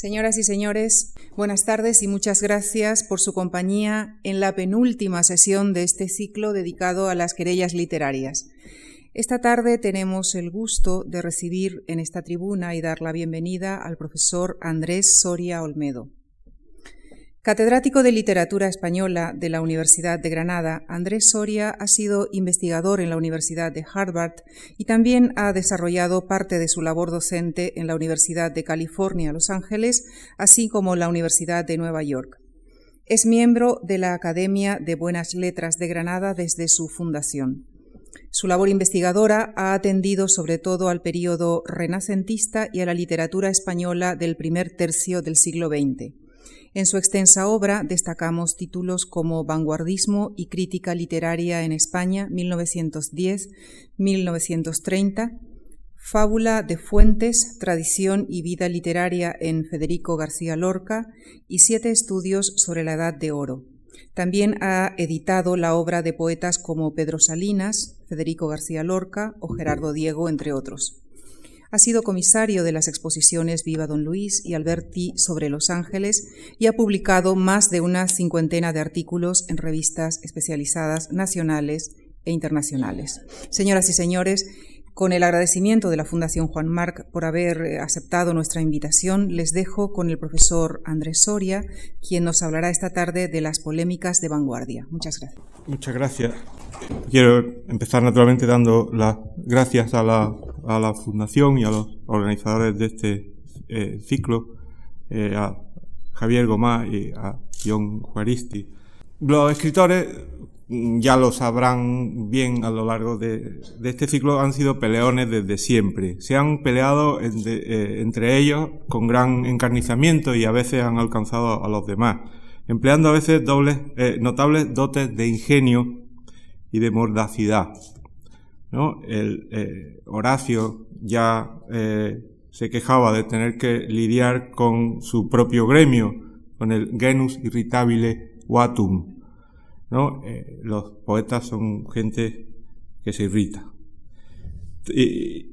Señoras y señores, buenas tardes y muchas gracias por su compañía en la penúltima sesión de este ciclo dedicado a las querellas literarias. Esta tarde tenemos el gusto de recibir en esta tribuna y dar la bienvenida al profesor Andrés Soria Olmedo. Catedrático de Literatura Española de la Universidad de Granada, Andrés Soria ha sido investigador en la Universidad de Harvard y también ha desarrollado parte de su labor docente en la Universidad de California, Los Ángeles, así como la Universidad de Nueva York. Es miembro de la Academia de Buenas Letras de Granada desde su fundación. Su labor investigadora ha atendido sobre todo al período renacentista y a la literatura española del primer tercio del siglo XX. En su extensa obra destacamos títulos como Vanguardismo y Crítica Literaria en España 1910-1930, Fábula de Fuentes, Tradición y Vida Literaria en Federico García Lorca y siete estudios sobre la Edad de Oro. También ha editado la obra de poetas como Pedro Salinas, Federico García Lorca o Gerardo Diego, entre otros. Ha sido comisario de las exposiciones Viva Don Luis y Alberti sobre Los Ángeles y ha publicado más de una cincuentena de artículos en revistas especializadas nacionales e internacionales. Señoras y señores, con el agradecimiento de la Fundación Juan Marc por haber eh, aceptado nuestra invitación, les dejo con el profesor Andrés Soria, quien nos hablará esta tarde de las polémicas de vanguardia. Muchas gracias. Muchas gracias. Quiero empezar naturalmente dando las gracias a la a la Fundación y a los organizadores de este eh, ciclo, eh, a Javier Gomá y a John Juaristi. Los escritores, mm, ya lo sabrán bien a lo largo de, este ciclo, han sido peleones desde siempre. Se han peleado eh, entre ellos con gran encarnizamiento y a veces han alcanzado a los demás, empleando a veces dobles, notables dotes de ingenio y de mordacidad. ¿No? El, eh, Horacio ya eh, se quejaba de tener que lidiar con su propio gremio, con el genus irritabile vatum. ¿no? Eh, los poetas son gente que se irrita. Y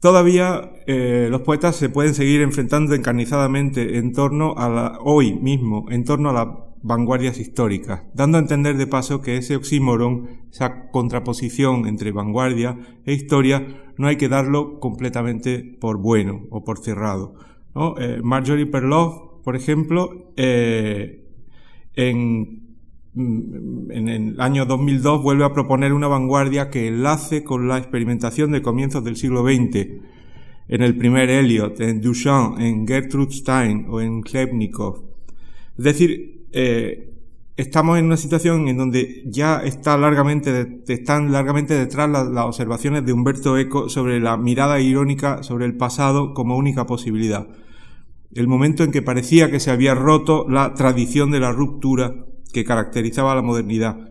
todavía los poetas se pueden seguir enfrentando encarnizadamente en torno a la, hoy mismo, en torno a la vanguardias históricas, dando a entender de paso que ese oxímoron, esa contraposición entre vanguardia e historia, no hay que darlo completamente por bueno o por cerrado. Eh, Marjorie Perloff, por ejemplo, eh, en, mm, en, el año 2002 vuelve a proponer una vanguardia que enlace con la experimentación de comienzos del siglo XX, en el primer Eliot, en Duchamp, en Gertrude Stein o en Klebnikov. Es decir, eh, estamos en una situación en donde ya está largamente, están largamente detrás las, observaciones de Humberto Eco sobre la mirada irónica sobre el pasado como única posibilidad. El momento en que parecía que se había roto la tradición de la ruptura que caracterizaba la modernidad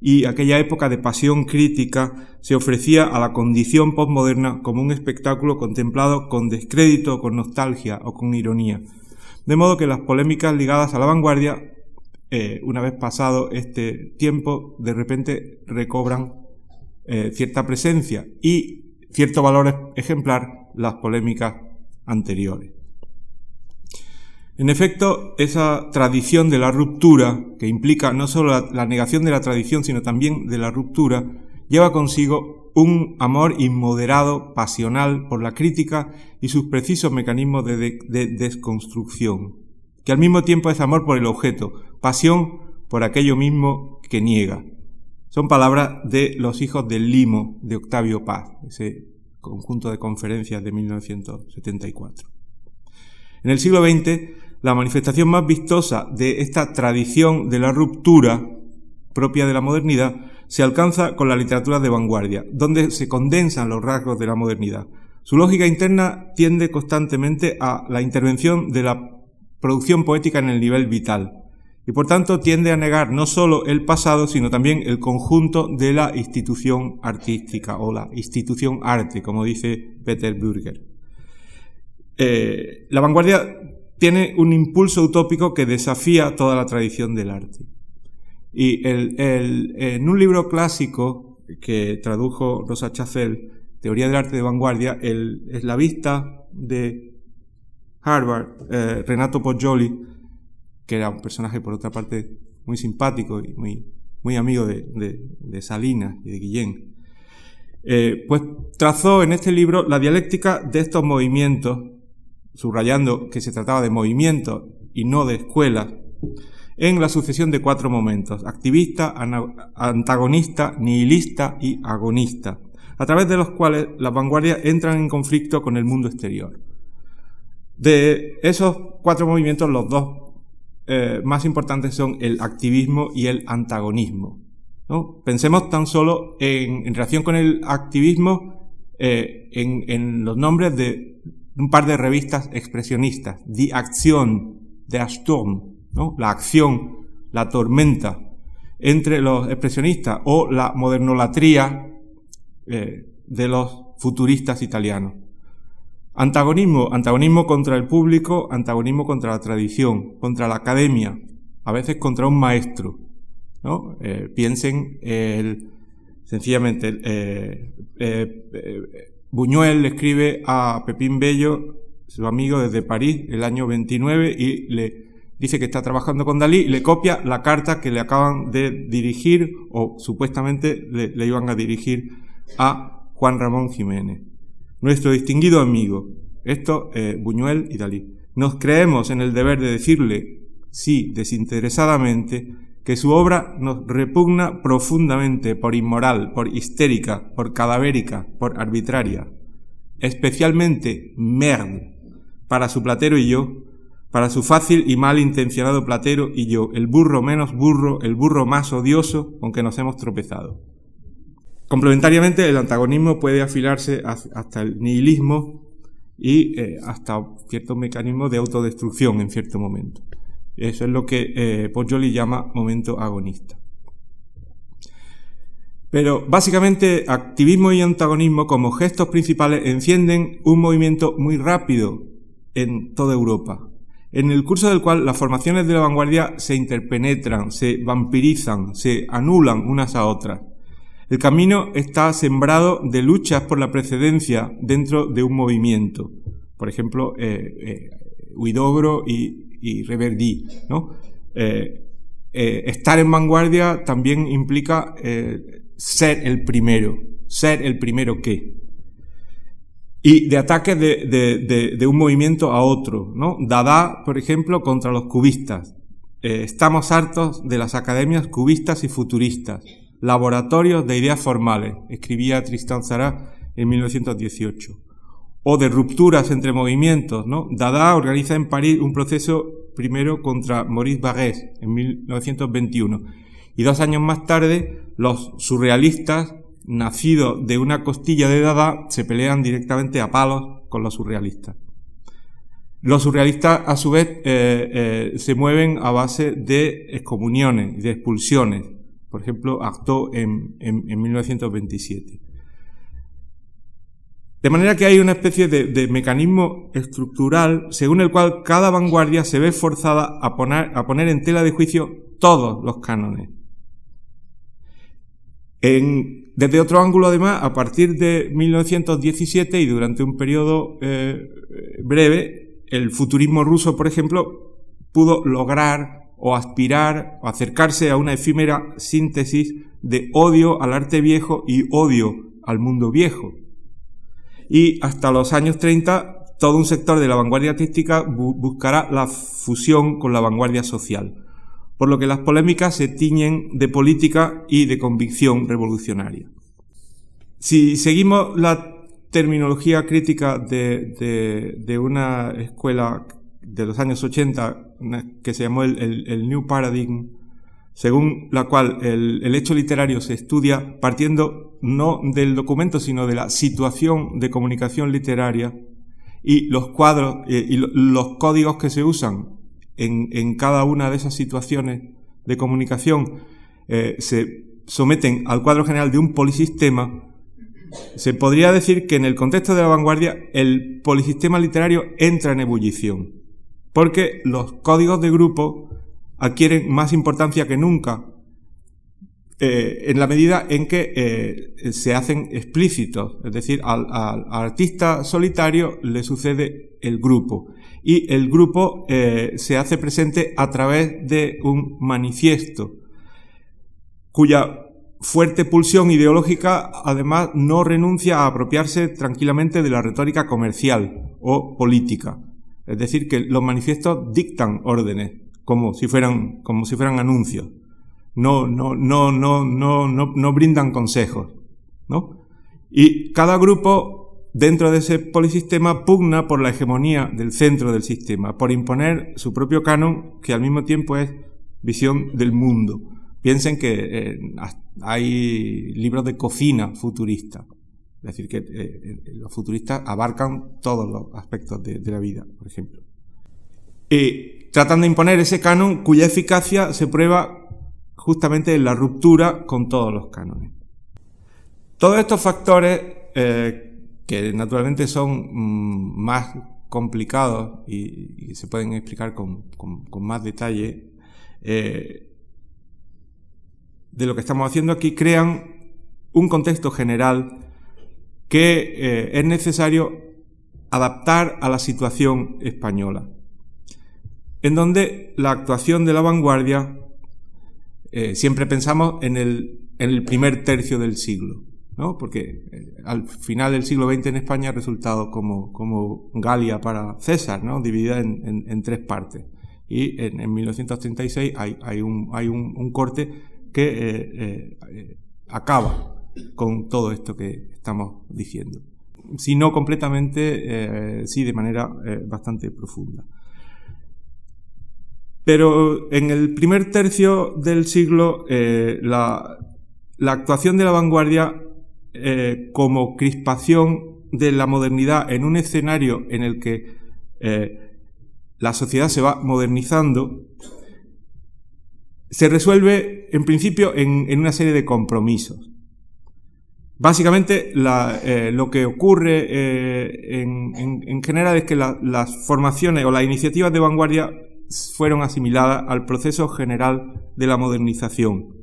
y aquella época de pasión crítica se ofrecía a la condición postmoderna como un espectáculo contemplado con descrédito, con nostalgia o con ironía. De modo que las polémicas ligadas a la vanguardia eh, una vez pasado este tiempo, de repente recobran eh, cierta presencia y cierto valor ejemplar las polémicas anteriores. En efecto, esa tradición de la ruptura, que implica no solo la, negación de la tradición, sino también de la ruptura, lleva consigo un amor inmoderado, pasional por la crítica y sus precisos mecanismos de desconstrucción que al mismo tiempo es amor por el objeto, pasión por aquello mismo que niega. Son palabras de Los hijos del limo de Octavio Paz, ese conjunto de conferencias de 1974. En el siglo XX, la manifestación más vistosa de esta tradición de la ruptura propia de la modernidad se alcanza con la literatura de vanguardia, donde se condensan los rasgos de la modernidad. Su lógica interna tiende constantemente a la intervención de la producción poética en el nivel vital, y por tanto tiende a negar no solo el pasado, sino también el conjunto de la institución artística o la institución arte, como dice Peter Bürger. Eh, la vanguardia tiene un impulso utópico que desafía toda la tradición del arte. Y en un libro clásico que tradujo Rosa Chacel, Teoría del arte de vanguardia, el vista de Harvard, eh, Renato Poggioli, que era un personaje por otra parte muy simpático y muy, muy amigo de, de, Salinas y de Guillén, eh, pues trazó en este libro la dialéctica de estos movimientos, subrayando que se trataba de movimientos y no de escuelas, en la sucesión de cuatro momentos, activista, antagonista, nihilista y agonista, a través de los cuales las vanguardias entran en conflicto con el mundo exterior. De esos cuatro movimientos, los dos eh, más importantes son el activismo y el antagonismo. ¿no? Pensemos tan solo en, en relación con el activismo eh, en, en, los nombres de un par de revistas expresionistas, Die Aktion, Der Sturm, ¿no? la acción, la tormenta, entre los expresionistas o la modernolatría eh, de los futuristas italianos. Antagonismo, antagonismo contra el público, antagonismo contra la tradición, contra la academia, a veces contra un maestro. ¿no? Eh, piensen el, sencillamente, eh, eh, Buñuel le escribe a Pepín Bello, su amigo desde París, el año 29, y le dice que está trabajando con Dalí y le copia la carta que le acaban de dirigir, o supuestamente le, le iban a dirigir a Juan Ramón Jiménez nuestro distinguido amigo. Esto, eh, Buñuel y Dalí. Nos creemos en el deber de decirle, sí, desinteresadamente, que su obra nos repugna profundamente por inmoral, por histérica, por cadavérica, por arbitraria. Especialmente merde para su platero y yo, para su fácil y mal intencionado platero y yo, el burro menos burro, el burro más odioso con que nos hemos tropezado. Complementariamente, el antagonismo puede afilarse hasta el nihilismo y eh, hasta ciertos mecanismos de autodestrucción en cierto momento. Eso es lo que eh, llama momento agonista. Pero básicamente activismo y antagonismo como gestos principales encienden un movimiento muy rápido en toda Europa, en el curso del cual las formaciones de la vanguardia se interpenetran, se vampirizan, se anulan unas a otras. El camino está sembrado de luchas por la precedencia dentro de un movimiento. Por ejemplo, eh, eh Huidobro y, y. Eh, eh, estar en vanguardia también implica ser el primero, ser el primero que. Y de ataques de, un movimiento a otro, ¿no? Dada, por ejemplo, contra los cubistas. estamos hartos de las academias cubistas y futuristas laboratorios de ideas formales, escribía Tristan Tzara en 1918. O de rupturas entre movimientos, ¿no? Dada organiza en París un proceso primero contra Maurice Barrès en 1921. Y dos años más tarde, los surrealistas, nacidos de una costilla de Dada, se pelean directamente a palos con los surrealistas. Los surrealistas, a su vez, eh, eh, se mueven a base de excomuniones, de expulsiones por ejemplo, actuó en, 1927. De manera que hay una especie de, mecanismo estructural según el cual cada vanguardia se ve forzada a poner, a poner en tela de juicio todos los cánones. desde otro ángulo, además, a partir de 1917 y durante un periodo eh, breve, el futurismo ruso, por ejemplo, pudo lograr o aspirar o acercarse a una efímera síntesis de odio al arte viejo y odio al mundo viejo. Y hasta los años 30 todo un sector de la vanguardia artística buscará la fusión con la vanguardia social, por lo que las polémicas se tiñen de política y de convicción revolucionaria. Si seguimos la terminología crítica de, de una escuela de los años 80 que se llamó el, New Paradigm, según la cual el, hecho literario se estudia partiendo no del documento, sino de la situación de comunicación literaria y los cuadros eh, y los códigos que se usan en, cada una de esas situaciones de comunicación eh, se someten al cuadro general de un polisistema, se podría decir que en el contexto de la vanguardia el polisistema literario entra en ebullición porque los códigos de grupo adquieren más importancia que nunca eh, en la medida en que eh, se hacen explícitos, es decir, al, artista solitario le sucede el grupo y el grupo eh, se hace presente a través de un manifiesto cuya fuerte pulsión ideológica además no renuncia a apropiarse tranquilamente de la retórica comercial o política. Es decir, que los manifiestos dictan órdenes como si fueran, como si fueran anuncios. No, no, no, no, no, no, no brindan consejos, ¿no? Y cada grupo dentro de ese polisistema pugna por la hegemonía del centro del sistema, por imponer su propio canon, que al mismo tiempo es visión del mundo. Piensen que eh, hay libros de cocina futurista. Es decir, que eh, eh, los futuristas abarcan todos los aspectos de, la vida, por ejemplo. Y tratan de imponer ese canon cuya eficacia se prueba justamente en la ruptura con todos los cánones. Todos estos factores, que naturalmente son mm, más complicados y, se pueden explicar con, más detalle, de lo que estamos haciendo aquí crean un contexto general que eh, es necesario adaptar a la situación española, en donde la actuación de la vanguardia, eh, siempre pensamos en el, primer tercio del siglo, ¿no? porque eh, al final del siglo XX en España ha resultado como, como Galia para César, ¿no? dividida en, tres partes. Y en, 1936 hay, un, hay un corte que acaba con todo esto que estamos diciendo. Si no completamente, eh, sí de manera bastante profunda. Pero en el primer tercio del siglo, la, actuación de la vanguardia como crispación de la modernidad en un escenario en el que la sociedad se va modernizando, se resuelve en principio en, una serie de compromisos. Básicamente eh, lo que ocurre eh, en, general es que las formaciones o las iniciativas de vanguardia fueron asimiladas al proceso general de la modernización.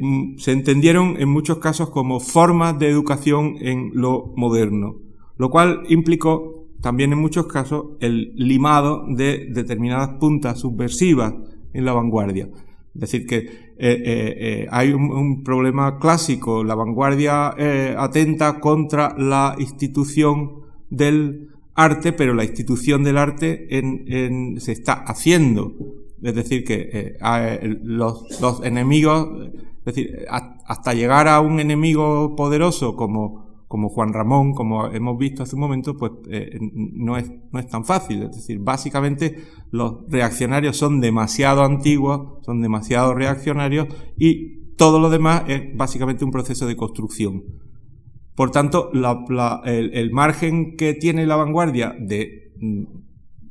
Mm, se, entendieron en muchos casos como formas de educación en lo moderno, lo cual implicó también en muchos casos el limado de determinadas puntas subversivas en la vanguardia. Es decir, que eh, eh, eh, hay un, problema clásico. La vanguardia atenta contra la institución del arte, pero la institución del arte se está haciendo. Es decir, que los, los, enemigos, es decir, hasta llegar a un enemigo poderoso como como Juan Ramón, como hemos visto hace un momento, pues eh, no, es, no es tan fácil. Es decir, básicamente los reaccionarios son demasiado antiguos, son demasiado reaccionarios y todo lo demás es básicamente un proceso de construcción. Por tanto, el, margen que tiene la vanguardia de mm,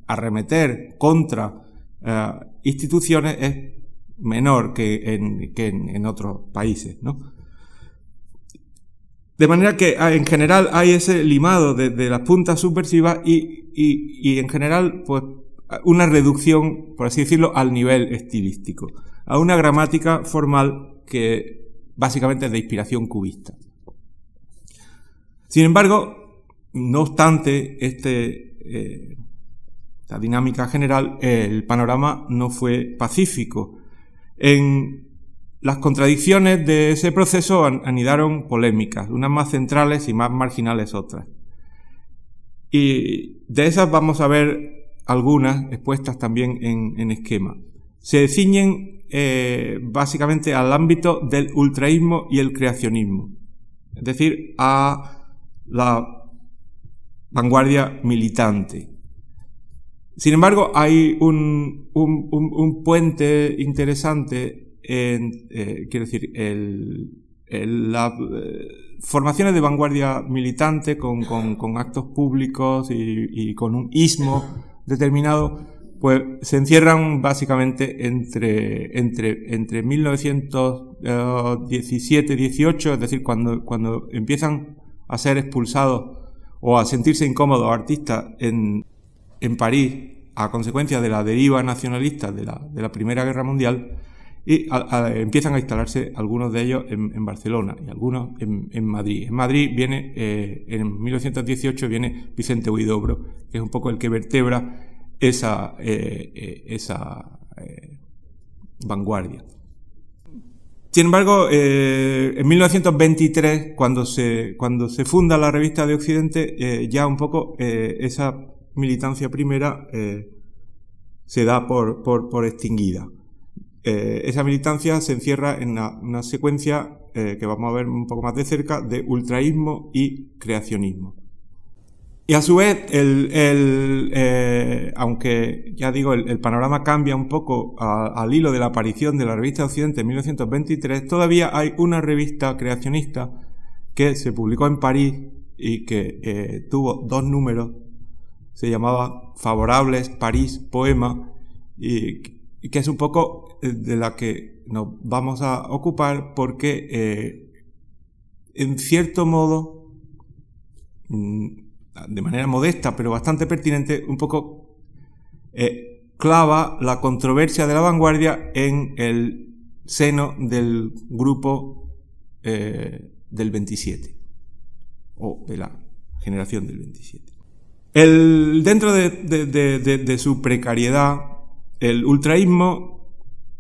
arremeter contra eh, instituciones es menor que en, en otros países, ¿no? De manera que ah, en general hay ese limado de, las puntas subversivas y, y, en general pues una reducción, por así decirlo, al nivel estilístico, a una gramática formal que básicamente es de inspiración cubista. Sin embargo, no obstante este, eh, dinámica general, el panorama no fue pacífico. En las contradicciones de ese proceso anidaron polémicas, unas más centrales y más marginales otras. Y de esas vamos a ver algunas expuestas también en, esquema. Se ciñen eh, básicamente al ámbito del ultraísmo y el creacionismo, es decir, a la vanguardia militante. Sin embargo, hay un, un puente interesante eh, quiero decir, el, eh, formaciones de vanguardia militante con, actos públicos y, con un ismo determinado, pues se encierran básicamente entre, entre, entre 1917-18, es decir, cuando, cuando empiezan a ser expulsados o a sentirse incómodos artistas en, en París a consecuencia de la deriva nacionalista de la, de la Primera Guerra Mundial, y empiezan a instalarse algunos de ellos en, Barcelona y algunos en, Madrid. En Madrid viene, eh, en 1918 viene Vicente Huidobro, que es un poco el que vertebra esa, eh, eh, esa vanguardia. Sin embargo, en 1923, cuando se, cuando se funda la revista de Occidente, ya un poco esa militancia primera se da por, por, por extinguida. Eh, esa militancia se encierra en una, secuencia eh, que vamos a ver un poco más de cerca de ultraísmo y creacionismo. Y a su vez, el, eh, aunque ya digo, el, panorama cambia un poco al hilo de la aparición de la revista Occidente en 1923, todavía hay una revista creacionista que se publicó en París y que tuvo dos números, se llamaba Favorables París Poema, y que es un poco de la que nos vamos a ocupar porque eh, en cierto modo, mm, de manera modesta pero bastante pertinente, un poco eh, clava la controversia de la vanguardia en el seno del grupo del 27 o de la generación del 27. El, dentro de su precariedad, el ultraísmo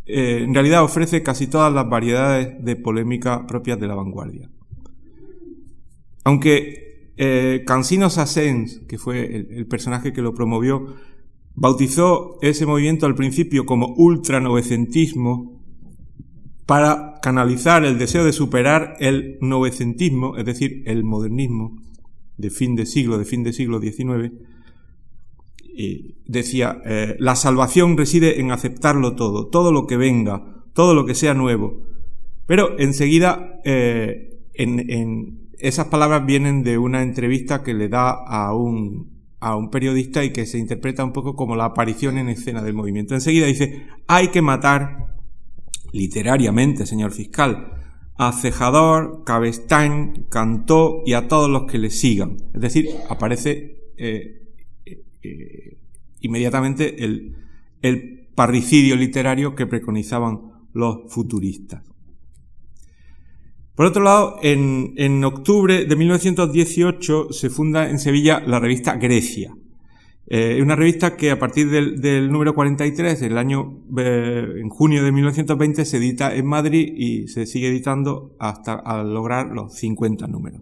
eh, en realidad ofrece casi todas las variedades de polémica propias de la vanguardia. Aunque eh, Cansino Sassens, que fue el, personaje que lo promovió, bautizó ese movimiento al principio como ultranovecentismo para canalizar el deseo de superar el novecentismo, es decir, el modernismo de fin de siglo, de fin de siglo XIX, y decía, eh, la salvación reside en aceptarlo todo, todo lo que venga, todo lo que sea nuevo. Pero enseguida, eh, en, esas palabras vienen de una entrevista que le da a un, a un periodista y que se interpreta un poco como la aparición en escena del movimiento. Enseguida dice, hay que matar literariamente, señor fiscal, a Cejador, Cabestán, Cantó y a todos los que le sigan. Es decir, aparece eh, inmediatamente el, parricidio literario que preconizaban los futuristas. Por otro lado, en, octubre de 1918 se funda en Sevilla la revista Grecia. Eh, una revista que a partir del, número 43, el año, eh, en junio de 1920, se edita en Madrid y se sigue editando hasta lograr los 50 números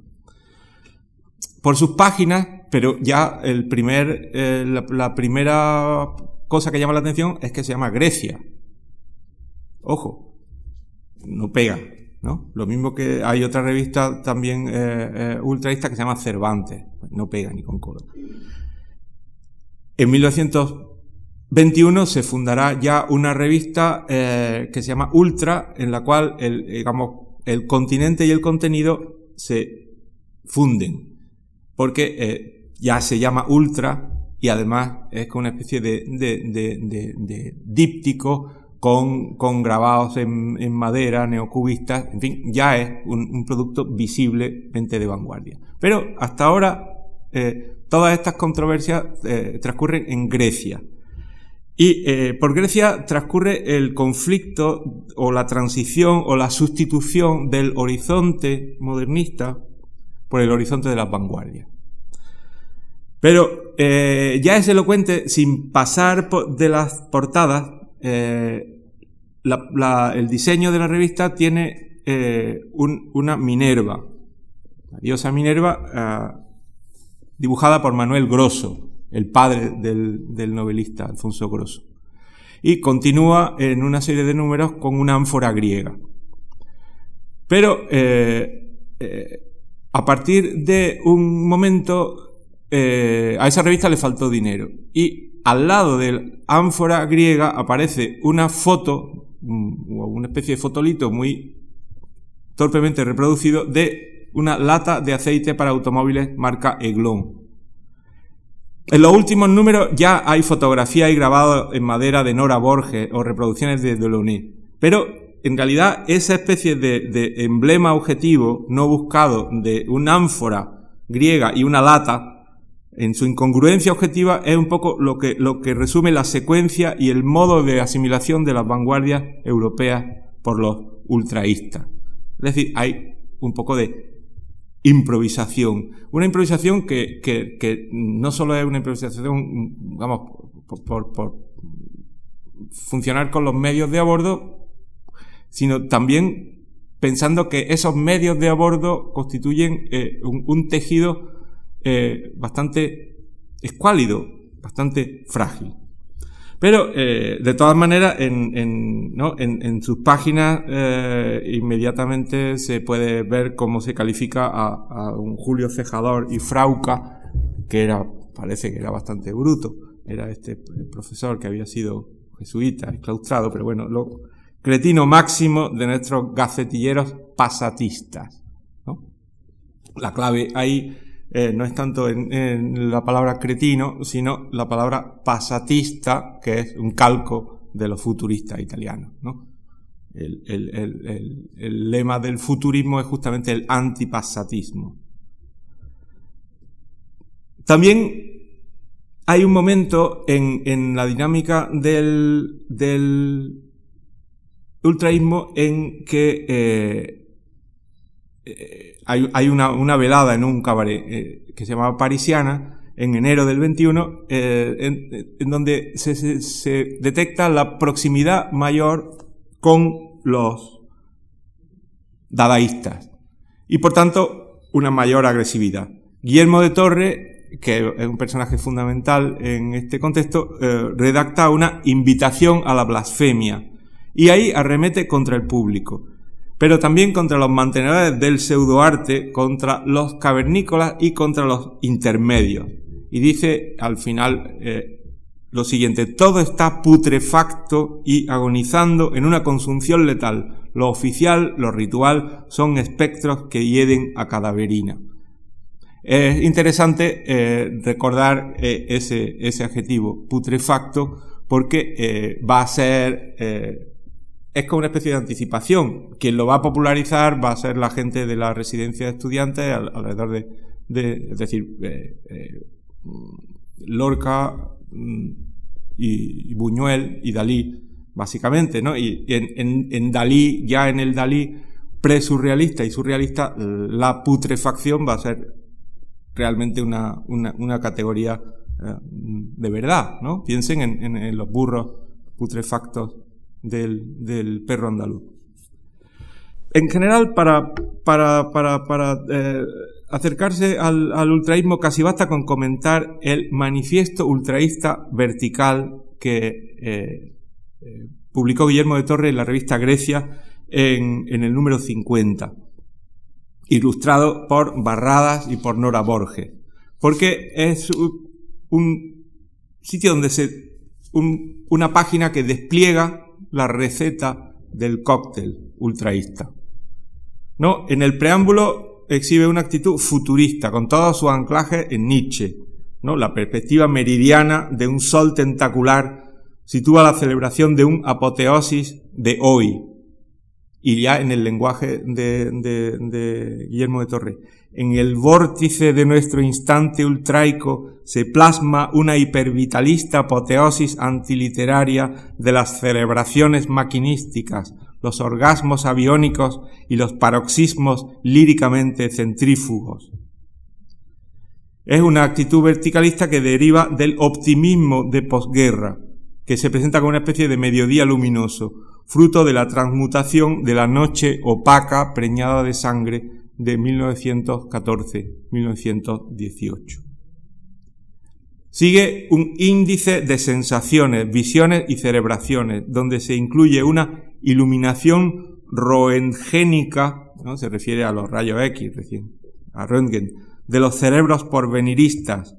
por sus páginas, pero ya el primer, eh, la, primera cosa que llama la atención es que se llama Grecia. Ojo, no pega, ¿no? Lo mismo que hay otra revista también eh, eh, ultraísta que se llama Cervantes, no pega ni con cola. En 1921 se fundará ya una revista que se llama Ultra, en la cual el, digamos, el continente y el contenido se funden porque eh, ya se llama ultra y además es como una especie de, de, díptico con, con grabados en, en, madera, neocubistas, en fin, ya es un, producto visiblemente de vanguardia. Pero hasta ahora eh, todas estas controversias eh, transcurren en Grecia. Y por Grecia transcurre el conflicto o la transición o la sustitución del horizonte modernista por el horizonte de las vanguardias. Pero eh, ya es elocuente, sin pasar de las portadas, eh, el diseño de la revista tiene eh, una Minerva, la diosa Minerva, ah, dibujada por Manuel Grosso, el padre del, novelista Alfonso Grosso. Y continúa en una serie de números con una ánfora griega. Pero a partir de un momento, eh, a esa revista le faltó dinero. Y al lado del ánfora griega aparece una foto, o una especie de fotolito muy torpemente reproducido de una lata de aceite para automóviles marca Eglon. En los últimos números ya hay fotografía y grabado en madera de Nora Borges o reproducciones de Delaunay. Pero en realidad esa especie de, emblema objetivo no buscado de una ánfora griega y una lata en su incongruencia objetiva es un poco lo que, lo que resume la secuencia y el modo de asimilación de las vanguardias europeas por los ultraístas. Es decir, hay un poco de improvisación. Una improvisación que, no solo es una improvisación, vamos, por, por, funcionar con los medios de a bordo, sino también pensando que esos medios de a bordo constituyen eh, un, tejido eh, bastante escuálido, bastante frágil. Pero, eh, de todas maneras, en, sus páginas inmediatamente se puede ver cómo se califica a, a, un Julio Cejador y Frauca, que era, parece que era bastante bruto. Era este profesor que había sido jesuita, exclaustrado, pero bueno, lo cretino máximo de nuestros gacetilleros pasatistas. La clave ahí eh, no es tanto en, la palabra cretino, sino la palabra pasatista, que es un calco de los futuristas italianos. ¿no? El, el, lema del futurismo es justamente el antipasatismo. También hay un momento en, en la dinámica del, del, ultraísmo en que eh, eh, hay, una, velada en un cabaret eh, que se llamaba Parisiana, en enero del 21, eh, en, donde se, detecta la proximidad mayor con los dadaístas y por tanto una mayor agresividad. Guillermo de Torre, que es un personaje fundamental en este contexto, redacta una invitación a la blasfemia y ahí arremete contra el público pero también contra los mantenedores del pseudoarte, contra los cavernícolas y contra los intermedios. Y dice al final eh, lo siguiente, todo está putrefacto y agonizando en una consunción letal. Lo oficial, lo ritual, son espectros que hieden a cadaverina. Es interesante eh, recordar eh, ese, ese adjetivo, putrefacto, porque va a ser es como una especie de anticipación. Quien lo va a popularizar va a ser la gente de la residencia de estudiantes alrededor de, es decir, eh, eh, Lorca mm, y, Buñuel y Dalí, básicamente, ¿no? Y, en, Dalí, ya en el Dalí pre-surrealista y surrealista, la putrefacción va a ser realmente una, categoría eh, de verdad, ¿no? Piensen en los burros putrefactos del, perro andaluz. En general, para, eh, acercarse al, ultraísmo casi basta con comentar el manifiesto ultraísta vertical que eh, eh, publicó Guillermo de Torre en la revista Grecia en, el número 50, ilustrado por Barradas y por Nora Borges, porque es un sitio donde se, un, una página que despliega la receta del cóctel ultraísta. No, en el preámbulo exhibe una actitud futurista, con todo su anclaje en Nietzsche. ¿no? La perspectiva meridiana de un sol tentacular sitúa la celebración de un apoteosis de hoy. Y ya en el lenguaje de, de Guillermo de Torre. En el vórtice de nuestro instante ultraico se plasma una hipervitalista apoteosis antiliteraria de las celebraciones maquinísticas, los orgasmos aviónicos y los paroxismos líricamente centrífugos. Es una actitud verticalista que deriva del optimismo de posguerra, que se presenta como una especie de mediodía luminoso, fruto de la transmutación de la noche opaca preñada de sangre de 1914-1918. Sigue un índice de sensaciones, visiones y celebraciones, donde se incluye una iluminación roentgénica, ¿no? se refiere a los rayos X recién, a Röntgen, de los cerebros porveniristas.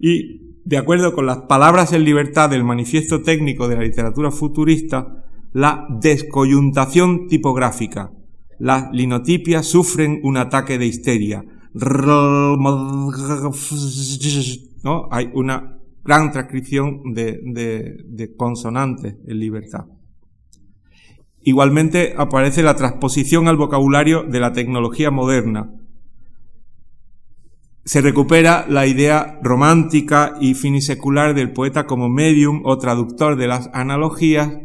Y, de acuerdo con las palabras en libertad del manifiesto técnico de la literatura futurista, la descoyuntación tipográfica, las linotipias sufren un ataque de histeria. ¿No? Hay una gran transcripción de, consonantes en libertad. Igualmente aparece la transposición al vocabulario de la tecnología moderna. se recupera la idea romántica y finisecular del poeta como medium o traductor de las analogías,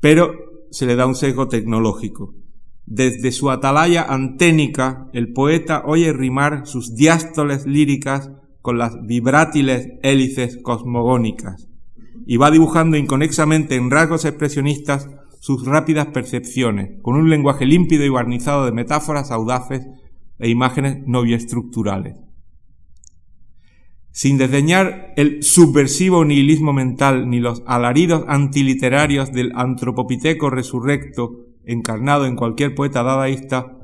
pero se le da un sesgo tecnológico. Desde su atalaya anténica, el poeta oye rimar sus diástoles líricas con las vibrátiles hélices cosmogónicas y va dibujando inconexamente en rasgos expresionistas sus rápidas percepciones, con un lenguaje límpido y barnizado de metáforas audaces e imágenes no biestructurales. Sin desdeñar el subversivo nihilismo mental ni los alaridos antiliterarios del antropopiteco resurrecto encarnado en cualquier poeta dadaísta,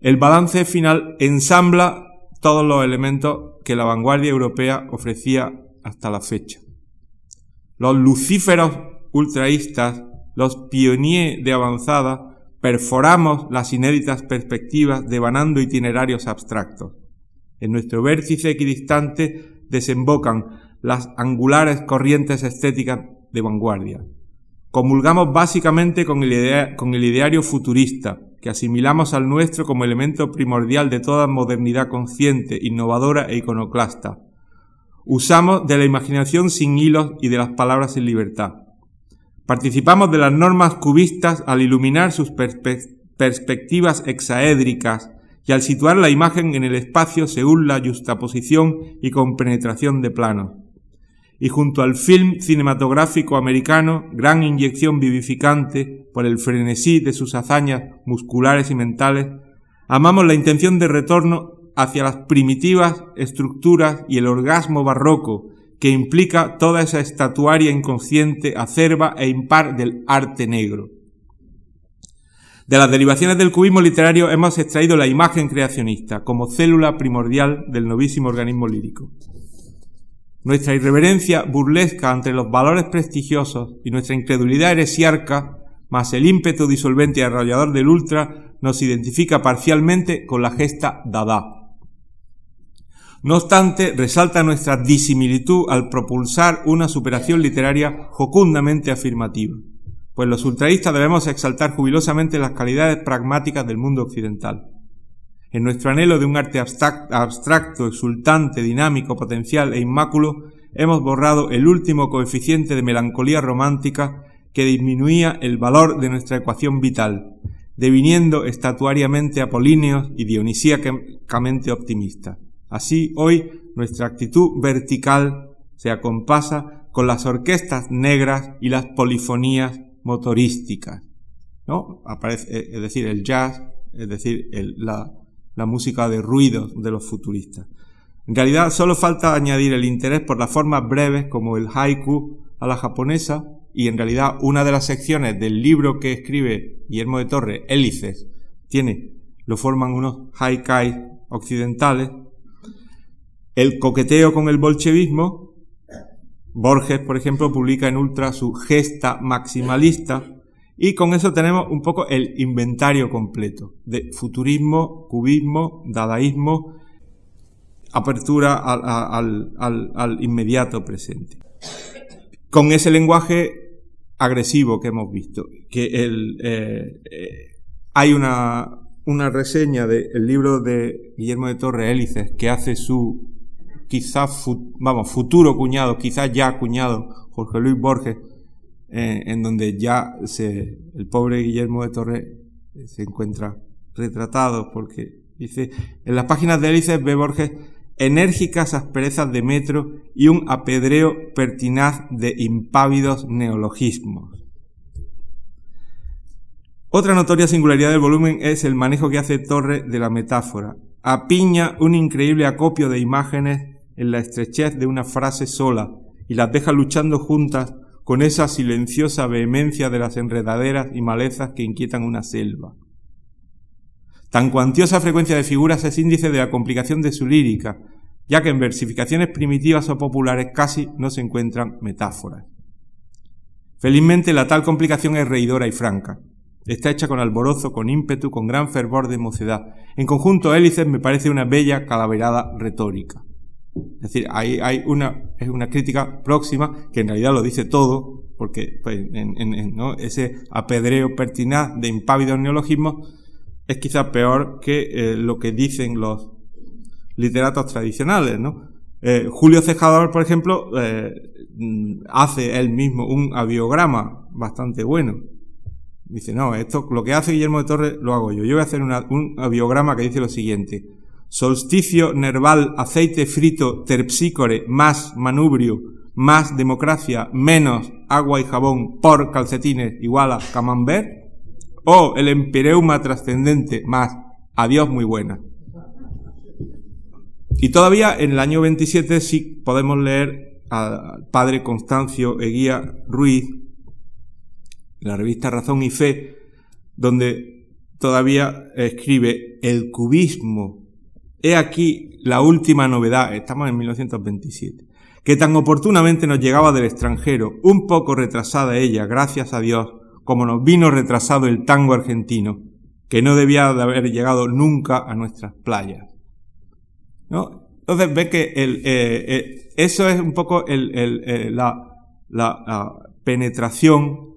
el balance final ensambla todos los elementos que la vanguardia europea ofrecía hasta la fecha. Los lucíferos ultraístas, los pioníes de avanzada, perforamos las inéditas perspectivas devanando itinerarios abstractos. En nuestro vértice equidistante desembocan las angulares corrientes estéticas de vanguardia. Comulgamos básicamente con el, ideario futurista, que asimilamos al nuestro como elemento primordial de toda modernidad consciente, innovadora e iconoclasta. Usamos de la imaginación sin hilos y de las palabras sin libertad. Participamos de las normas cubistas al iluminar sus perspectivas hexaédricas y al situar la imagen en el espacio según la justaposición y compenetración de planos y junto al film cinematográfico americano, gran inyección vivificante por el frenesí de sus hazañas musculares y mentales, amamos la intención de retorno hacia las primitivas estructuras y el orgasmo barroco que implica toda esa estatuaria inconsciente, acerba e impar del arte negro. De las derivaciones del cubismo literario hemos extraído la imagen creacionista como célula primordial del novísimo organismo lírico. Nuestra irreverencia burlesca ante los valores prestigiosos y nuestra incredulidad heresiarca, más el ímpetu disolvente y arrollador del ultra, nos identifica parcialmente con la gesta dada. No obstante, resalta nuestra disimilitud al propulsar una superación literaria jocundamente afirmativa, pues los ultraístas debemos exaltar jubilosamente las calidades pragmáticas del mundo occidental. En nuestro anhelo de un arte abstracto, exultante, dinámico, potencial e inmáculo, hemos borrado el último coeficiente de melancolía romántica que disminuía el valor de nuestra ecuación vital, deviniendo estatuariamente apolíneos y dionisíacamente optimistas. Así, hoy, nuestra actitud vertical se acompasa con las orquestas negras y las polifonías motorísticas. ¿no? Aparece, es decir, el jazz, es decir, la, la música de ruidos de los futuristas. En realidad solo falta añadir el interés por las formas breves como el haiku a la japonesa y en realidad una de las secciones del libro que escribe Guillermo de Torres, Hélices, tiene, lo forman unos haikai occidentales. El coqueteo con el bolchevismo, Borges, por ejemplo, publica en Ultra su gesta maximalista, y con eso tenemos un poco el inventario completo de futurismo, cubismo, dadaísmo, apertura al, inmediato presente. Con ese lenguaje agresivo que hemos visto, que el, eh, eh, hay una, una reseña del libro de Guillermo de Torres Hélices que hace su quizás, vamos, futuro cuñado, quizás ya cuñado, Jorge Luis Borges, eh, en donde ya se, el pobre Guillermo de Torres eh, se encuentra retratado porque dice, en las páginas de Hélices ve Borges enérgicas asperezas de metro y un apedreo pertinaz de impávidos neologismos. Otra notoria singularidad del volumen es el manejo que hace Torres de la metáfora. Apiña un increíble acopio de imágenes en la estrechez de una frase sola y las deja luchando juntas con esa silenciosa vehemencia de las enredaderas y malezas que inquietan una selva. Tan cuantiosa frecuencia de figuras es índice de la complicación de su lírica, ya que en versificaciones primitivas o populares casi no se encuentran metáforas. Felizmente la tal complicación es reidora y franca. Está hecha con alborozo, con ímpetu, con gran fervor de mocedad. En conjunto, Hélices me parece una bella calaverada retórica. Es decir, hay, hay una, es una crítica próxima que en realidad lo dice todo, porque pues, en, ¿no? ese apedreo pertinaz de impávidos neologismos es quizá peor que eh, lo que dicen los, literatos tradicionales, ¿no? Eh, Julio Cejador, por ejemplo, eh, mm, hace él mismo un abiograma bastante bueno. Dice, no, esto, lo que hace Guillermo de Torres lo hago yo. Yo voy a hacer un abiograma que dice lo siguiente. Solsticio, nerval, aceite frito, terpsícore, más manubrio, más democracia, menos agua y jabón por calcetines igual a camembert. O el empireuma trascendente más adiós muy buena. Y todavía en el año 27 sí podemos leer al padre Constancio Eguía Ruiz, en la revista Razón y Fe, donde todavía escribe el cubismo. He aquí la última novedad, estamos en 1927, que tan oportunamente nos llegaba del extranjero, un poco retrasada ella, gracias a Dios, como nos vino retrasado el tango argentino, que no debía de haber llegado nunca a nuestras playas. ¿no? Entonces ve que el, eh, eh, eso es un poco el, el, eh, la, la, penetración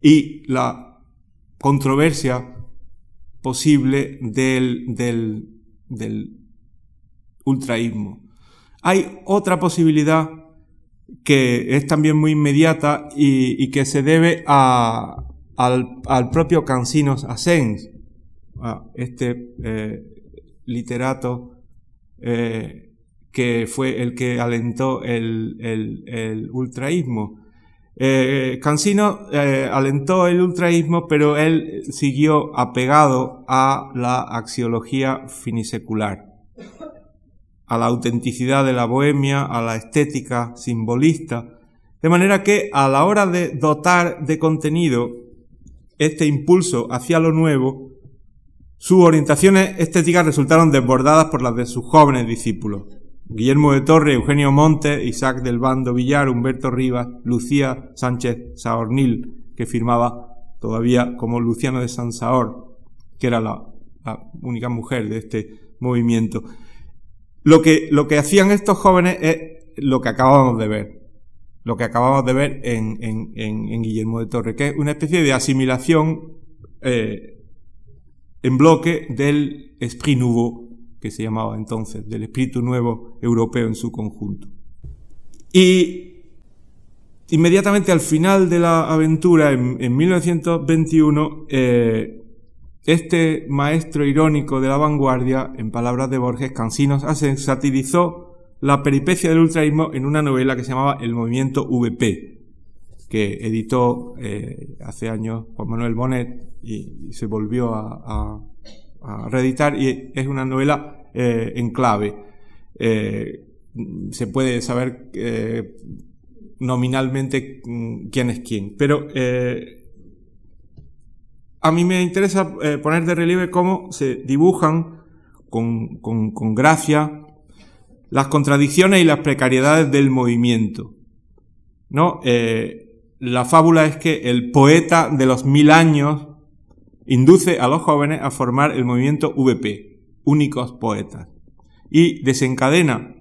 y la controversia posible del, del, del ultraísmo. Hay otra posibilidad que es también muy inmediata y, que se debe a, al, al, propio Cansinos Asens, este eh, literato eh, que fue el que alentó el, el, ultraísmo. Eh, Cansino eh, alentó el ultraísmo, pero él siguió apegado a la axiología finisecular, a la autenticidad de la bohemia, a la estética simbolista, de manera que a la hora de dotar de contenido este impulso hacia lo nuevo, sus orientaciones estéticas resultaron desbordadas por las de sus jóvenes discípulos. Guillermo de Torre, Eugenio Montes, Isaac del Bando Villar, Humberto Rivas, Lucía Sánchez Saornil, que firmaba todavía como Luciano de Sansaor, que era la, única mujer de este movimiento. Lo que, lo que hacían estos jóvenes es lo que acabamos de ver, lo que acabamos de ver en, en, en, Guillermo de Torre, que es una especie de asimilación eh, en bloque del Esprit Nouveau, que se llamaba entonces, del espíritu nuevo europeo en su conjunto. Y inmediatamente al final de la aventura, en, 1921, eh, este maestro irónico de la vanguardia, en palabras de Borges, Cansinos, satirizó la peripecia del ultraísmo en una novela que se llamaba El movimiento VP, que editó eh, hace años Juan Manuel Bonet y, se volvió a, reeditar y es una novela eh, en clave. Eh, se puede saber nominalmente mm, quién es quién, pero a mí me interesa poner de relieve cómo se dibujan con, con gracia las contradicciones y las precariedades del movimiento. ¿no? Eh, la fábula es que el poeta de los mil años induce a los jóvenes a formar el movimiento VP, únicos poetas, y desencadena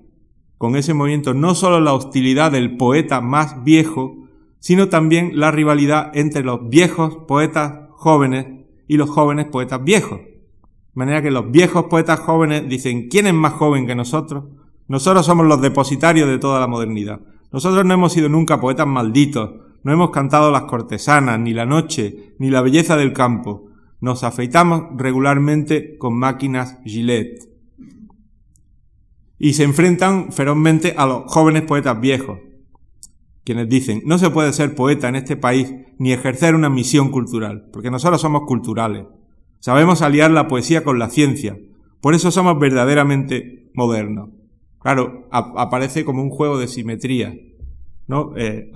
con ese movimiento no solo la hostilidad del poeta más viejo, sino también la rivalidad entre los viejos poetas jóvenes y los jóvenes poetas viejos. De manera que los viejos poetas jóvenes dicen, ¿quién es más joven que nosotros? Nosotros somos los depositarios de toda la modernidad. Nosotros no hemos sido nunca poetas malditos, no hemos cantado las cortesanas, ni la noche, ni la belleza del campo. Nos afeitamos regularmente con máquinas Gillette. Y se enfrentan ferozmente a los jóvenes poetas viejos, quienes dicen, no se puede ser poeta en este país ni ejercer una misión cultural, porque nosotros somos culturales. Sabemos aliar la poesía con la ciencia, por eso somos verdaderamente modernos. Claro, aparece como un juego de simetría. ¿no? Eh,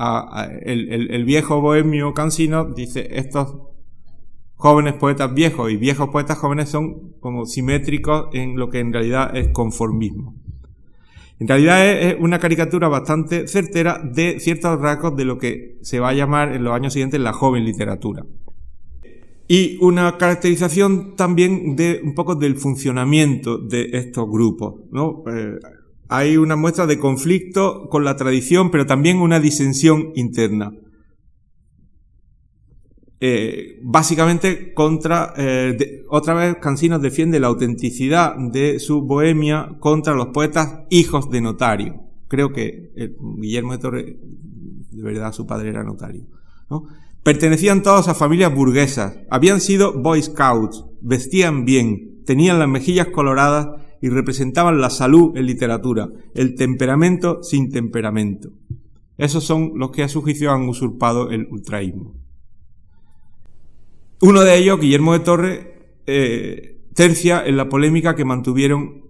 el, viejo bohemio cansino dice, estos jóvenes poetas viejos y viejos poetas jóvenes son como simétricos en lo que en realidad es conformismo. En realidad es, una caricatura bastante certera de ciertos rasgos de lo que se va a llamar en los años siguientes la joven literatura. Y una caracterización también de un poco del funcionamiento de estos grupos, ¿no? Eh, hay una muestra de conflicto con la tradición, pero también una disensión interna. Eh, básicamente contra, eh, otra vez Cansinos defiende la autenticidad de su bohemia contra los poetas hijos de notario. Creo que eh, Guillermo de Torres, de verdad, su padre era notario. Pertenecían todos a familias burguesas, habían sido Boy Scouts, vestían bien, tenían las mejillas coloradas y representaban la salud en literatura, el temperamento sin temperamento. Esos son los que a su juicio han usurpado el ultraísmo. Uno de ellos, Guillermo de Torres, eh, tercia en la polémica que mantuvieron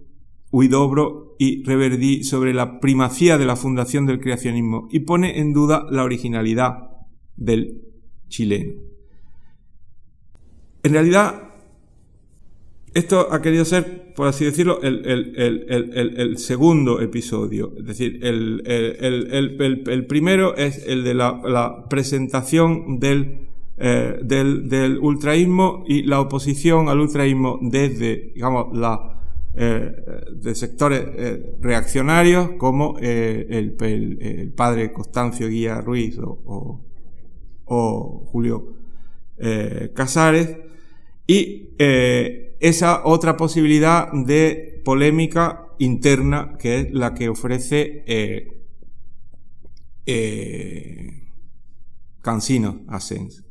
Huidobro y Reverdí sobre la primacía de la fundación del creacionismo y pone en duda la originalidad del chileno. En realidad, esto ha querido ser, por así decirlo, el, segundo episodio. Es decir, el, primero es el de la presentación del eh, del, del, ultraísmo y la oposición al ultraísmo desde, digamos, la, eh, de sectores eh, reaccionarios como el, el, padre Constancio Guía Ruiz o, o, Julio Casares. Y esa otra posibilidad de polémica interna que es la que ofrece Cansino Asens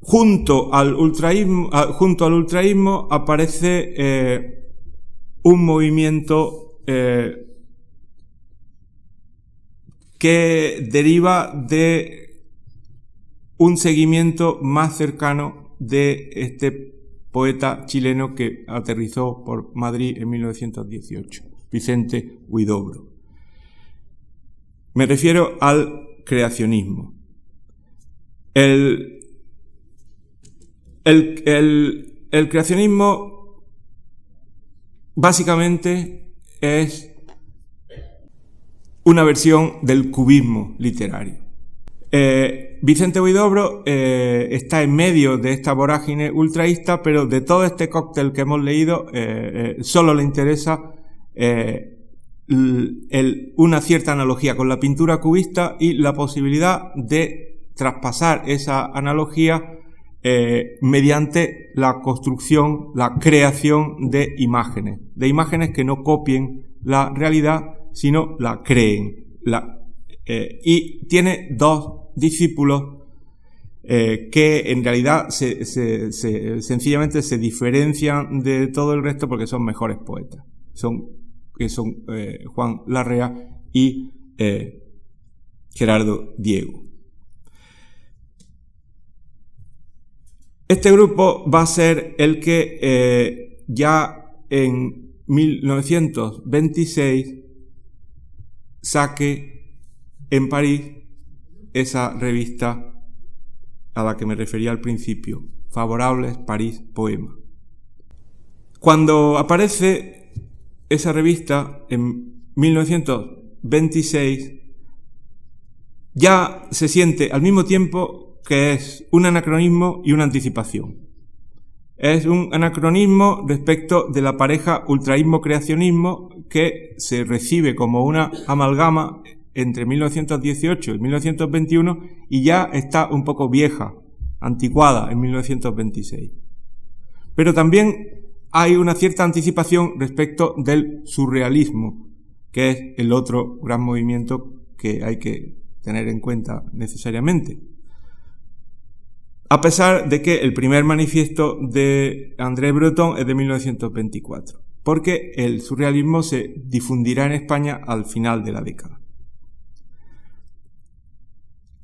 junto al ultraísmo, junto al ultraísmo aparece eh, un movimiento eh, que deriva de un seguimiento más cercano de este poeta chileno que aterrizó por Madrid en 1918, Vicente Huidobro. Me refiero al creacionismo. El el, creacionismo básicamente es una versión del cubismo literario. Eh, Vicente Huidobro eh, está en medio de esta vorágine ultraísta, pero de todo este cóctel que hemos leído, eh, solo le interesa una cierta analogía con la pintura cubista y la posibilidad de traspasar esa analogía eh, mediante la construcción, la creación de imágenes, de imágenes que no copien la realidad, sino la creen. La, eh, y tiene dos discípulos eh, que en realidad se, sencillamente se diferencian de todo el resto porque son mejores poetas. Son, que son Juan Larrea y Gerardo Diego. Este grupo va a ser el que eh, ya en 1926 saque en París esa revista a la que me refería al principio, Favorables París Poema. Cuando aparece esa revista en 1926, ya se siente al mismo tiempo que es un anacronismo y una anticipación. Es un anacronismo respecto de la pareja ultraísmo-creacionismo que se recibe como una amalgama entre 1918 y 1921 y ya está un poco vieja, anticuada en 1926. Pero también hay una cierta anticipación respecto del surrealismo, que es el otro gran movimiento que hay que tener en cuenta necesariamente a pesar de que el primer manifiesto de André Breton es de 1924, porque el surrealismo se difundirá en España al final de la década.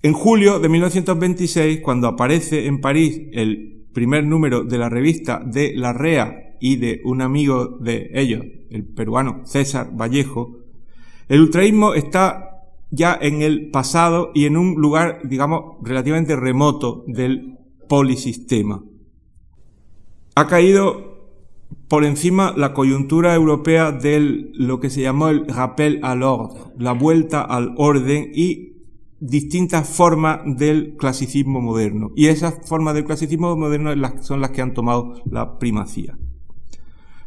En julio de 1926, cuando aparece en París el primer número de la revista de La Rea y de un amigo de ellos, el peruano César Vallejo, el ultraísmo está ya en el pasado y en un lugar, digamos, relativamente remoto del polisistema. Ha caído por encima la coyuntura europea de lo que se llamó el rappel à l'ordre, la vuelta al orden y distintas formas del clasicismo moderno. Y esas formas del clasicismo moderno son las que han tomado la primacía.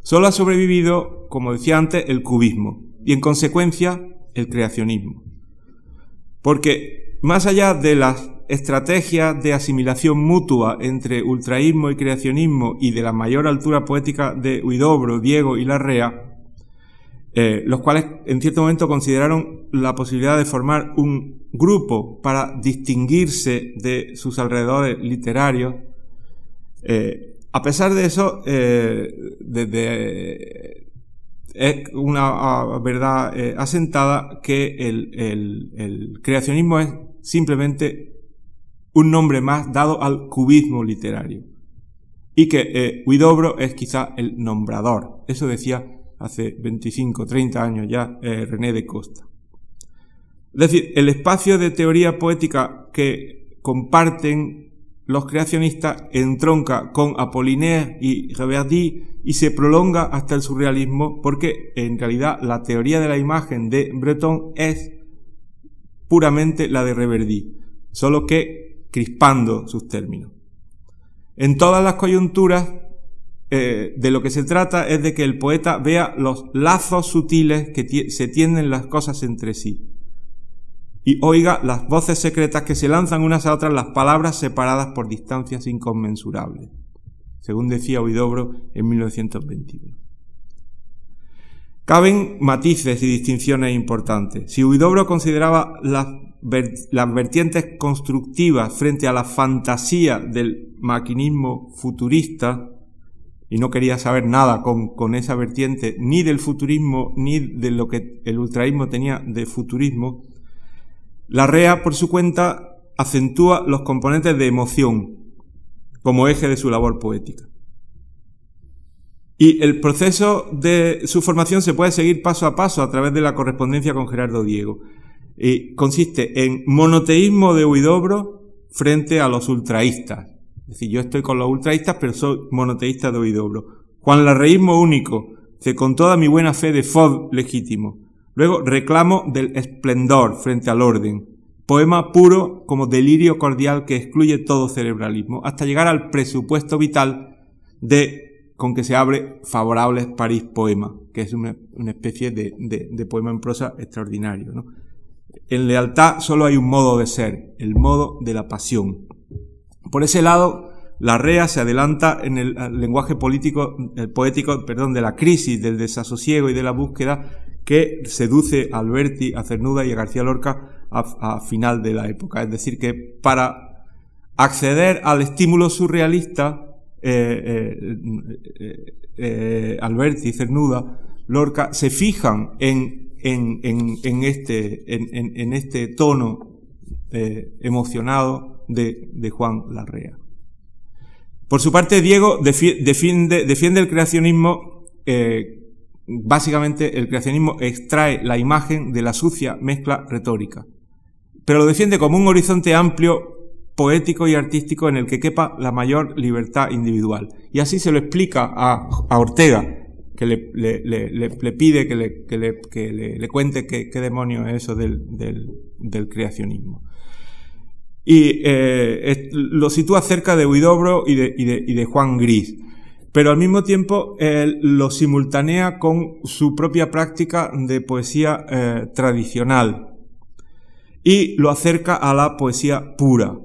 Solo ha sobrevivido, como decía antes, el cubismo y en consecuencia el creacionismo. Porque más allá de las estrategias de asimilación mutua entre ultraísmo y creacionismo y de la mayor altura poética de Huidobro, Diego y Larrea, eh, los cuales en cierto momento consideraron la posibilidad de formar un grupo para distinguirse de sus alrededores literarios. Eh, a pesar de eso, eh, es una ah, verdad asentada que el creacionismo es simplemente un nombre más dado al cubismo literario. Y que Huidobro es quizá el nombrador. Eso decía hace 25, 30 años ya, eh, René de Costa. Es decir, el espacio de teoría poética que comparten los creacionistas entronca con Apollinaire y Reverdy y se prolonga hasta el surrealismo porque en realidad la teoría de la imagen de Breton es puramente la de Reverdy, solo que crispando sus términos. En todas las coyunturas eh, de lo que se trata es de que el poeta vea los lazos sutiles que se tienden las cosas entre sí y oiga las voces secretas que se lanzan unas a otras las palabras separadas por distancias inconmensurables, según decía Huidobro en 1921. Caben matices y distinciones importantes. Si Huidobro consideraba las, las vertientes constructivas frente a la fantasía del maquinismo futurista, y no quería saber nada con, con, esa vertiente, ni del futurismo, ni de lo que el ultraísmo tenía de futurismo, la REA, por su cuenta, acentúa los componentes de emoción como eje de su labor poética. Y el proceso de su formación se puede seguir paso a paso a través de la correspondencia con Gerardo Diego. Y consiste en monoteísmo de Huidobro frente a los ultraístas, es decir, yo estoy con los ultraístas, pero soy monoteísta de oidobro. Juan Larreísmo único, que con toda mi buena fe de Fod legítimo. Luego, reclamo del esplendor frente al orden. Poema puro como delirio cordial que excluye todo cerebralismo, hasta llegar al presupuesto vital de con que se abre Favorables París Poema, que es una, especie de, poema en prosa extraordinario. En lealtad solo hay un modo de ser, el modo de la pasión. Por ese lado, la REA se adelanta en el lenguaje político, el poético, perdón, de la crisis, del desasosiego y de la búsqueda que seduce a Alberti, a Cernuda y a García Lorca a, final de la época. Es decir, que para acceder al estímulo surrealista, eh, eh, eh, Alberti Cernuda, Lorca, se fijan en, en, en, este, en, este tono emocionado de, Juan Larrea. Por su parte, Diego defiende, el creacionismo, eh, básicamente el creacionismo extrae la imagen de la sucia mezcla retórica, pero lo defiende como un horizonte amplio, poético y artístico en el que quepa la mayor libertad individual. Y así se lo explica a, Ortega, que le, pide que le, cuente qué, demonio es eso del creacionismo y eh, lo sitúa cerca de Huidobro y de, y de, y de Juan Gris. Pero al mismo tiempo lo simultanea con su propia práctica de poesía eh, tradicional y lo acerca a la poesía pura.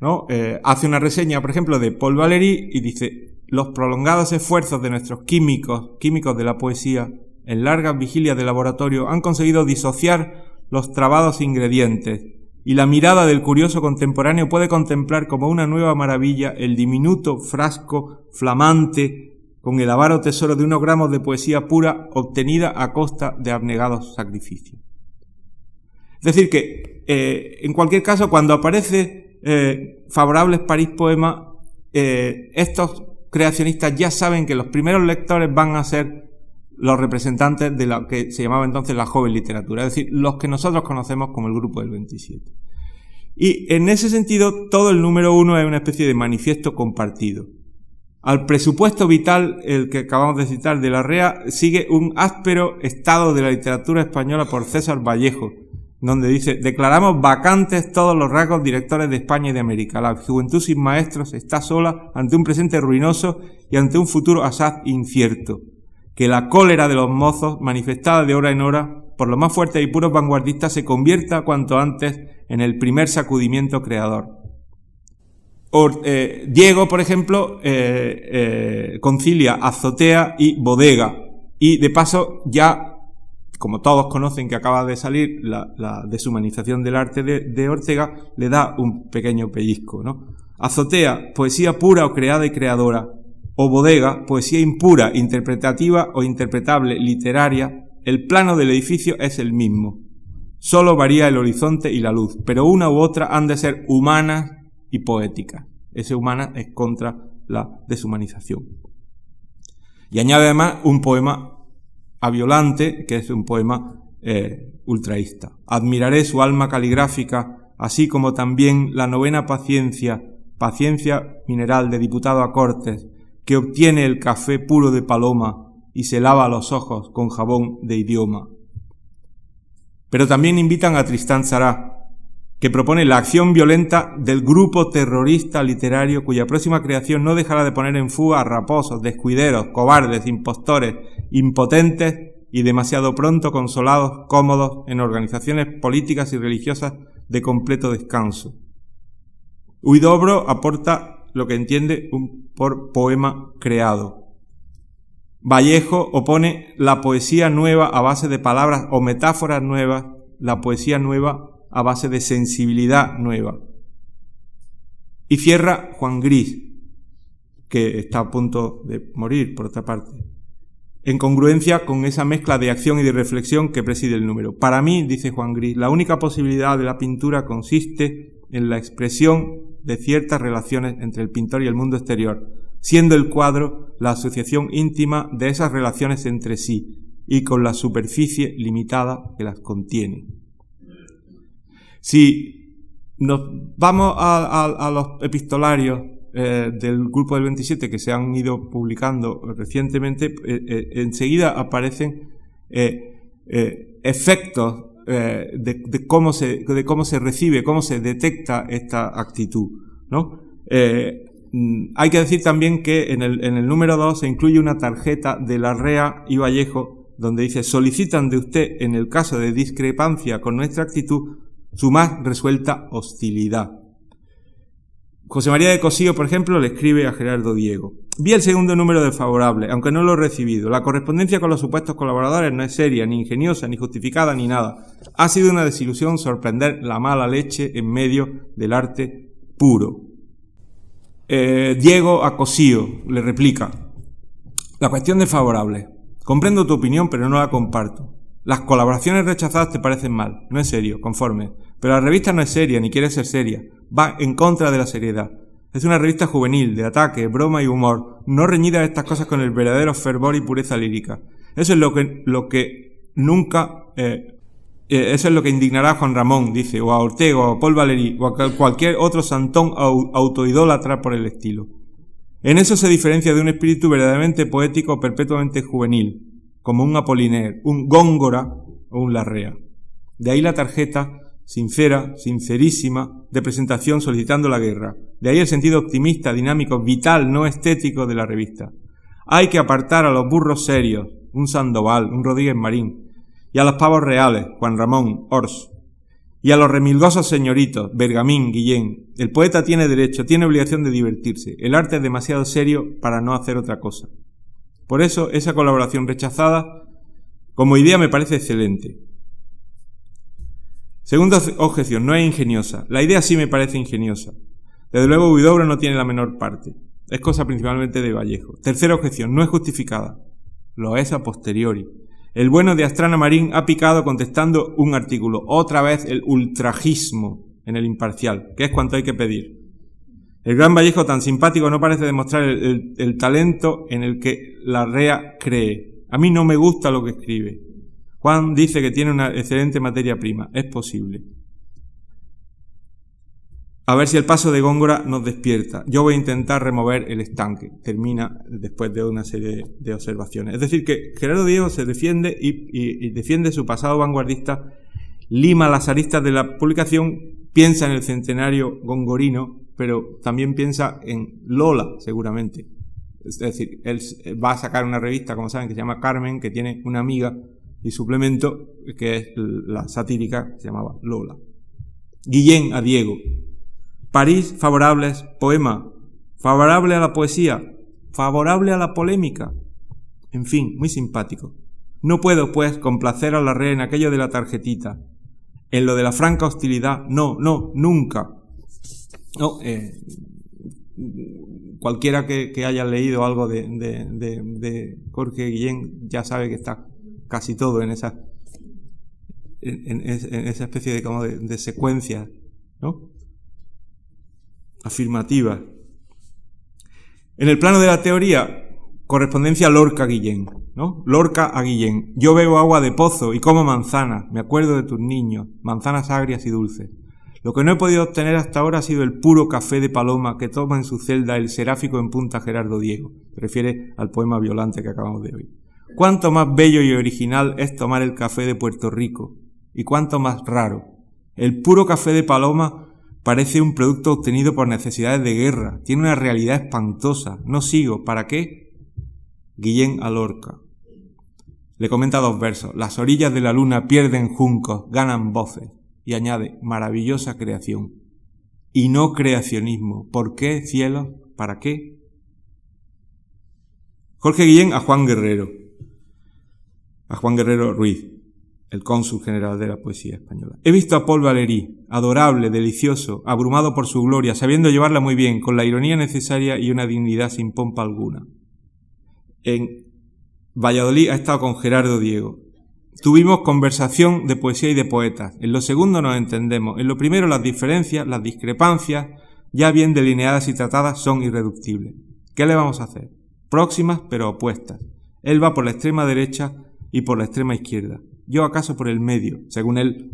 ¿no? Eh, hace una reseña, por ejemplo, de Paul Valéry y dice, los prolongados esfuerzos de nuestros químicos, químicos de la poesía, en largas vigilias de laboratorio, han conseguido disociar los trabados ingredientes y la mirada del curioso contemporáneo puede contemplar como una nueva maravilla el diminuto frasco flamante con el avaro tesoro de unos gramos de poesía pura obtenida a costa de abnegados sacrificios. Es decir, que eh, en cualquier caso, cuando aparece eh, Favorables París Poema, eh, estos creacionistas ya saben que los primeros lectores van a ser los representantes de lo que se llamaba entonces la joven literatura, es decir, los que nosotros conocemos como el grupo del 27. Y en ese sentido, todo el número uno es una especie de manifiesto compartido. Al presupuesto vital, el que acabamos de citar de la REA, sigue un áspero estado de la literatura española por César Vallejo, donde dice, declaramos vacantes todos los rasgos directores de España y de América. La juventud sin maestros está sola ante un presente ruinoso y ante un futuro asaz incierto que la cólera de los mozos, manifestada de hora en hora por los más fuertes y puros vanguardistas, se convierta cuanto antes en el primer sacudimiento creador. Eh, Diego, por ejemplo, eh, eh, concilia azotea y bodega. Y de paso, ya, como todos conocen que acaba de salir la, deshumanización del arte de, de, Ortega, le da un pequeño pellizco, ¿no? Azotea, poesía pura o creada y creadora. O bodega, poesía impura, interpretativa o interpretable, literaria. El plano del edificio es el mismo. Solo varía el horizonte y la luz, pero una u otra han de ser humanas y poética. Ese humana es contra la deshumanización. Y añade además un poema a Violante, que es un poema eh, ultraísta. Admiraré su alma caligráfica, así como también la novena paciencia, paciencia mineral de diputado a Cortes, que obtiene el café puro de paloma y se lava los ojos con jabón de idioma. Pero también invitan a Tristán Sará, que propone la acción violenta del grupo terrorista literario cuya próxima creación no dejará de poner en fuga a raposos, descuideros, cobardes, impostores, impotentes y demasiado pronto consolados, cómodos en organizaciones políticas y religiosas de completo descanso. Huidobro aporta lo que entiende por poema creado. Vallejo opone la poesía nueva a base de palabras o metáforas nuevas, la poesía nueva a base de sensibilidad nueva. Y cierra Juan Gris, que está a punto de morir, por otra parte, en congruencia con esa mezcla de acción y de reflexión que preside el número. Para mí, dice Juan Gris, la única posibilidad de la pintura consiste en la expresión de ciertas relaciones entre el pintor y el mundo exterior, siendo el cuadro la asociación íntima de esas relaciones entre sí y con la superficie limitada que las contiene. Si nos vamos a, los epistolarios eh, del grupo del 27 que se han ido publicando recientemente, eh, eh, enseguida aparecen efectos de, cómo se, de cómo se recibe, cómo se detecta esta actitud. ¿no? Mm, hay que decir también que en el, en el número 2 se incluye una tarjeta de la REA y Vallejo donde dice solicitan de usted en el caso de discrepancia con nuestra actitud su más resuelta hostilidad. José María de Cosío, por ejemplo, le escribe a Gerardo Diego. Vi el segundo número de favorable, aunque no lo he recibido. La correspondencia con los supuestos colaboradores no es seria, ni ingeniosa, ni justificada, ni nada. Ha sido una desilusión sorprender la mala leche en medio del arte puro. Eh, Diego a Cosío le replica. La cuestión de favorable. Comprendo tu opinión, pero no la comparto. Las colaboraciones rechazadas te parecen mal, no es serio, conforme. Pero la revista no es seria, ni quiere ser seria. Va en contra de la seriedad. Es una revista juvenil, de ataque, broma y humor, no reñida a estas cosas con el verdadero fervor y pureza lírica. Eso es lo que, lo que nunca, eh, eh, eso es lo que indignará a Juan Ramón, dice, o a Ortega, o a Paul Valéry, o a cualquier otro santón autoidólatra por el estilo. En eso se diferencia de un espíritu verdaderamente poético perpetuamente juvenil, como un Apoliner, un Góngora o un Larrea. De ahí la tarjeta sincera, sincerísima, de presentación solicitando la guerra. De ahí el sentido optimista, dinámico, vital, no estético de la revista. Hay que apartar a los burros serios, un Sandoval, un Rodríguez Marín, y a los pavos reales, Juan Ramón, Ors, y a los remilgosos señoritos, Bergamín, Guillén. El poeta tiene derecho, tiene obligación de divertirse. El arte es demasiado serio para no hacer otra cosa. Por eso, esa colaboración rechazada como idea me parece excelente. Segunda objeción, no es ingeniosa. La idea sí me parece ingeniosa. Desde luego, Huidobro no tiene la menor parte. Es cosa principalmente de Vallejo. Tercera objeción, no es justificada. Lo es a posteriori. El bueno de Astrana Marín ha picado contestando un artículo. Otra vez el ultrajismo en el imparcial, que es cuanto hay que pedir. El gran Vallejo tan simpático no parece demostrar el, talento en el que la REA cree. A mí no me gusta lo que escribe. Juan dice que tiene una excelente materia prima. Es posible. A ver si el paso de Góngora nos despierta. Yo voy a intentar remover el estanque. Termina después de una serie de observaciones. Es decir, que Gerardo Diego se defiende y, defiende su pasado vanguardista, lima las aristas de la publicación, piensa en el centenario gongorino pero también piensa en Lola, seguramente. Es decir, él va a sacar una revista, como saben, que se llama Carmen, que tiene una amiga y suplemento, que es la satírica, se llamaba Lola. Guillén a Diego. París, favorables, poema. Favorable a la poesía, favorable a la polémica. En fin, muy simpático. No puedo, pues, complacer a la reina en aquello de la tarjetita. En lo de la franca hostilidad, no, no, nunca. No, eh, cualquiera que, haya leído algo de, de, Jorge Guillén ya sabe que está casi todo en esa, en, esa especie de, como de, secuencia. Afirmativa. En el plano de la teoría, correspondencia Lorca-Guillén, ¿no? Lorca a Guillén. Yo bebo agua de pozo y como manzanas, me acuerdo de tus niños, manzanas agrias y dulces. Lo que no he podido obtener hasta ahora ha sido el puro café de paloma que toma en su celda el seráfico en punta Gerardo Diego. refiere al poema violante que acabamos de oír. Cuánto más bello y original es tomar el café de Puerto Rico, y cuánto más raro. El puro café de paloma parece un producto obtenido por necesidades de guerra, tiene una realidad espantosa. No sigo, ¿para qué? Guillén Alorca. Le comenta dos versos. Las orillas de la luna pierden juncos, ganan voces y añade, maravillosa creación. Y no creacionismo. ¿Por qué, cielo? ¿Para qué? Jorge Guillén a Juan Guerrero. A Juan Guerrero Ruiz, el cónsul general de la poesía española. He visto a Paul Valéry, adorable, delicioso, abrumado por su gloria, sabiendo llevarla muy bien, con la ironía necesaria y una dignidad sin pompa alguna. En Valladolid ha estado con Gerardo Diego, Tuvimos conversación de poesía y de poetas. En lo segundo nos entendemos. En lo primero las diferencias, las discrepancias, ya bien delineadas y tratadas, son irreductibles. ¿Qué le vamos a hacer? Próximas pero opuestas. Él va por la extrema derecha y por la extrema izquierda. Yo acaso por el medio, según él.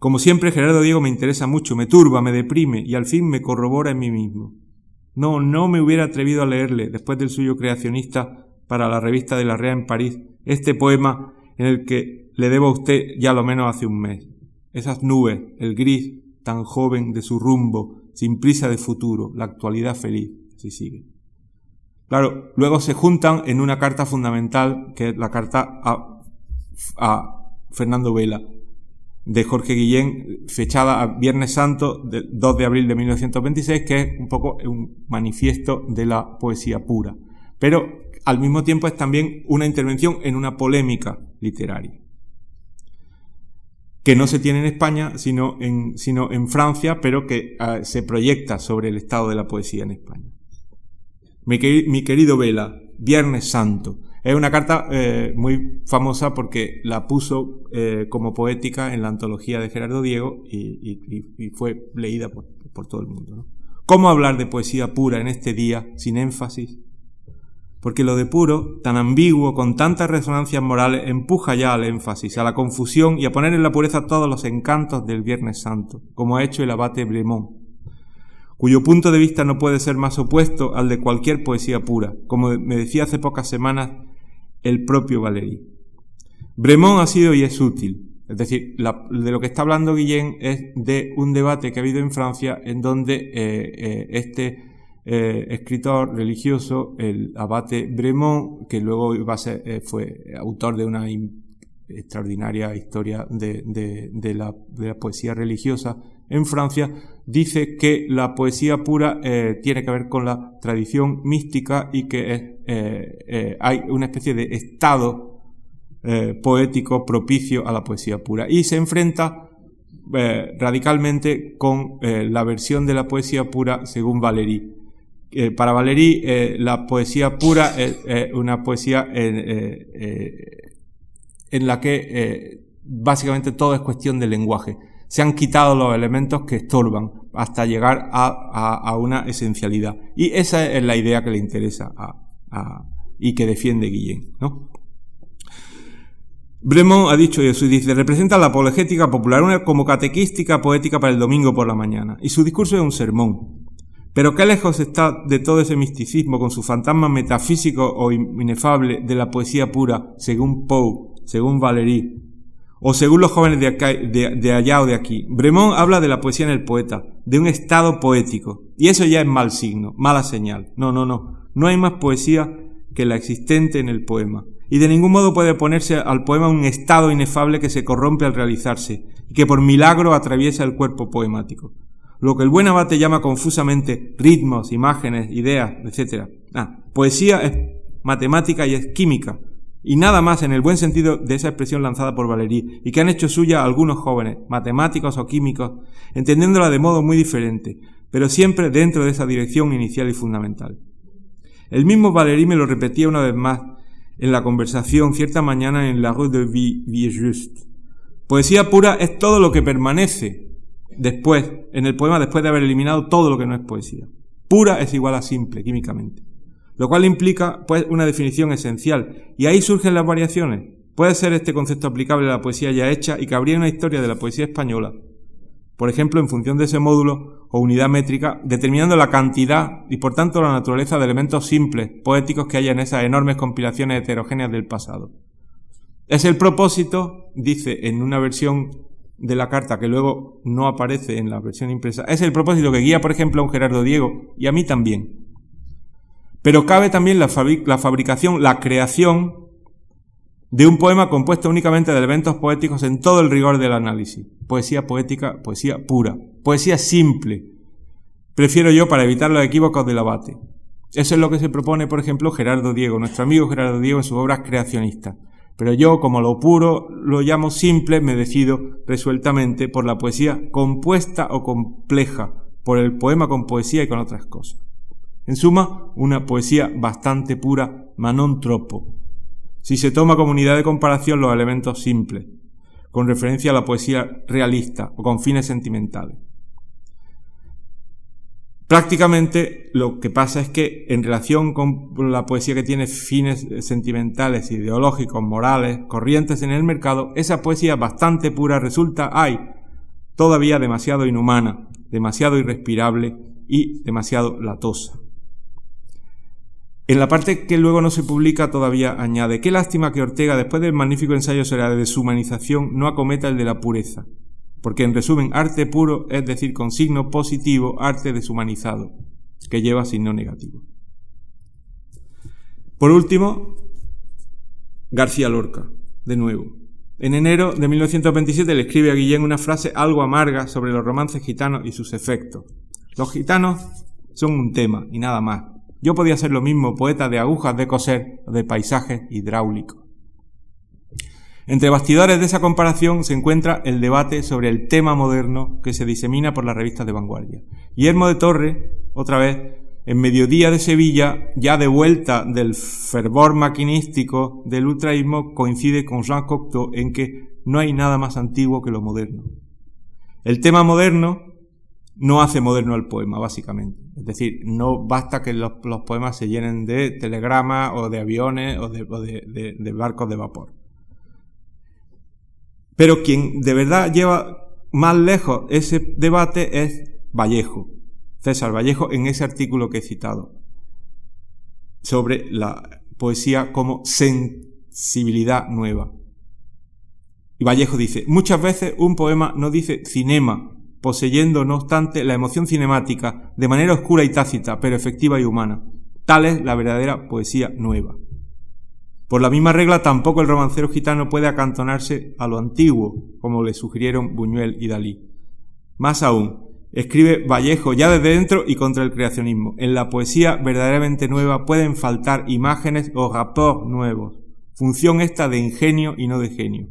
Como siempre, Gerardo Diego me interesa mucho, me turba, me deprime y al fin me corrobora en mí mismo. No, no me hubiera atrevido a leerle, después del suyo creacionista para la revista de la Rea en París, este poema en el que le debo a usted ya lo menos hace un mes. Esas nubes, el gris tan joven de su rumbo, sin prisa de futuro, la actualidad feliz, si sigue. Claro, luego se juntan en una carta fundamental, que es la carta a, a Fernando Vela, de Jorge Guillén, fechada a Viernes Santo, del 2 de abril de 1926, que es un poco un manifiesto de la poesía pura. Pero al mismo tiempo es también una intervención en una polémica literaria, que no se tiene en España, sino en, Francia, pero que ah, se proyecta sobre el estado de la poesía en España. Mi, querido Vela, Viernes Santo, es una carta eh, muy famosa porque la puso eh, como poética en la antología de Gerardo Diego y, fue leída por, todo el mundo. ¿Cómo hablar de poesía pura en este día sin énfasis? porque lo de puro, tan ambiguo, con tantas resonancias morales, empuja ya al énfasis, a la confusión y a poner en la pureza todos los encantos del Viernes Santo, como ha hecho el abate Bremont, cuyo punto de vista no puede ser más opuesto al de cualquier poesía pura, como me decía hace pocas semanas el propio Valéry. Bremont ha sido y es útil, es decir, de lo que está hablando Guillén es de un debate que ha habido en Francia en donde eh, eh, este eh, escritor religioso, el abate Bremont, que luego fue autor de una extraordinaria historia de, la, poesía religiosa en Francia, dice que la poesía pura eh, tiene que ver con la tradición mística y que hay una especie de estado poético propicio a la poesía pura. Y se enfrenta radicalmente con la versión de la poesía pura según Valéry, eh, para Valéry eh, la poesía pura es una poesía eh, en, la que básicamente todo es cuestión de lenguaje. Se han quitado los elementos que estorban hasta llegar a, una esencialidad. Y esa es la idea que le interesa y que defiende Guillén. ¿no? Bremont ha dicho eso dice, representa la apologética popular como catequística poética para el domingo por la mañana. Y su discurso es un sermón. Pero qué lejos está de todo ese misticismo con su fantasma metafísico o inefable de la poesía pura, según Poe, según Valéry, o según los jóvenes de, allá o de aquí. Bremont habla de la poesía en el poeta, de un estado poético, y eso ya es mal signo, mala señal. No, no, no. No hay más poesía que la existente en el poema. y de ningún modo puede ponerse al poema un estado inefable que se corrompe al realizarse y que por milagro atraviesa el cuerpo poemático. Lo que el buen abate llama confusamente ritmos, imágenes, ideas, etc. Ah, poesía es matemática y es química, y nada más en el buen sentido de esa expresión lanzada por Valéry y que han hecho suya algunos jóvenes, matemáticos o químicos, entendiéndola de modo muy diferente, pero siempre dentro de esa dirección inicial y fundamental. El mismo Valéry me lo repetía una vez más en la conversación cierta mañana en la rue de Villejuste. Poesía pura es todo lo que permanece después, en el poema después de haber eliminado todo lo que no es poesía. Pura es igual a simple, químicamente. Lo cual implica, pues, una definición esencial. Y ahí surgen las variaciones. Puede ser este concepto aplicable a la poesía ya hecha y cabría una historia de la poesía española, por ejemplo, en función de ese módulo o unidad métrica, determinando la cantidad y por tanto la naturaleza de elementos simples, poéticos que hay en esas enormes compilaciones heterogéneas del pasado. Es el propósito, dice en una versión de la carta que luego no aparece en la versión impresa, es el propósito que guía, por ejemplo, a un Gerardo Diego y a mí también. Pero cabe también la, fabricación, la creación de un poema compuesto únicamente de elementos poéticos en todo el rigor del análisis. Poesía poética, poesía pura, poesía simple. Prefiero yo para evitar los equívocos del abate. Eso es lo que se propone, por ejemplo, Gerardo Diego, nuestro amigo Gerardo Diego en sus obras creacionistas. Pero yo, como lo puro lo llamo simple, me decido resueltamente por la poesía compuesta o compleja, por el poema con poesía y con otras cosas. En suma, una poesía bastante pura, manon tropo, si se toma como unidad de comparación los elementos simples, con referencia a la poesía realista o con fines sentimentales. Prácticamente lo que pasa es que en relación con la poesía que tiene fines sentimentales, ideológicos, morales, corrientes en el mercado, esa poesía bastante pura resulta, hay, todavía demasiado inhumana, demasiado irrespirable y demasiado latosa. En la parte que luego no se publica todavía añade, qué lástima que Ortega, después del magnífico ensayo sobre la deshumanización, no acometa el de la pureza. Porque en resumen, arte puro es decir, con signo positivo, arte deshumanizado, que lleva signo negativo. Por último, García Lorca, de nuevo. En enero de 1927 le escribe a Guillén una frase algo amarga sobre los romances gitanos y sus efectos. Los gitanos son un tema y nada más. Yo podía ser lo mismo, poeta de agujas de coser de paisaje hidráulico. Entre bastidores de esa comparación se encuentra el debate sobre el tema moderno que se disemina por las revistas de vanguardia. Guillermo de Torre, otra vez, en mediodía de Sevilla, ya de vuelta del fervor maquinístico del ultraísmo, coincide con Jean Cocteau en que no hay nada más antiguo que lo moderno. El tema moderno no hace moderno el poema, básicamente. Es decir, no basta que los, poemas se llenen de telegramas o de aviones o, de, barcos de vapor. Pero quien de verdad lleva más lejos ese debate es Vallejo, César Vallejo, en ese artículo que he citado, sobre la poesía como sensibilidad nueva. Y Vallejo dice, muchas veces un poema no dice cinema, poseyendo, no obstante, la emoción cinemática de manera oscura y tácita, pero efectiva y humana. Tal es la verdadera poesía nueva. Por la misma regla, tampoco el romancero gitano puede acantonarse a lo antiguo, como le sugirieron Buñuel y Dalí. Más aún, escribe Vallejo ya desde dentro y contra el creacionismo. En la poesía verdaderamente nueva pueden faltar imágenes o rapports nuevos, función esta de ingenio y no de genio.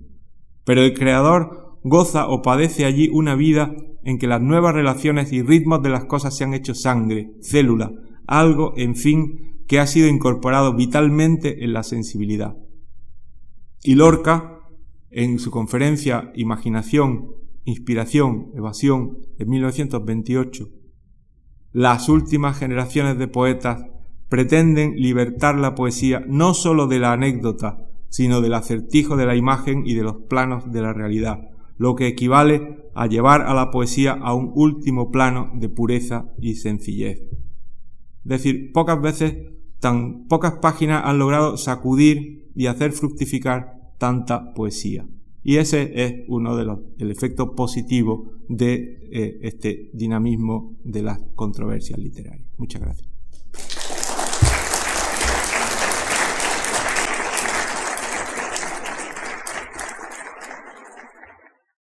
Pero el creador goza o padece allí una vida en que las nuevas relaciones y ritmos de las cosas se han hecho sangre, célula, algo, en fin, que ha sido incorporado vitalmente en la sensibilidad. Y Lorca, en su conferencia Imaginación, Inspiración, Evasión, en 1928, las últimas generaciones de poetas pretenden libertar la poesía no sólo de la anécdota, sino del acertijo de la imagen y de los planos de la realidad, lo que equivale a llevar a la poesía a un último plano de pureza y sencillez. Es decir, pocas veces, tan pocas páginas han logrado sacudir y hacer fructificar tanta poesía. Y ese es uno de los, el efecto positivo de eh, este dinamismo de las controversias literarias. Muchas gracias.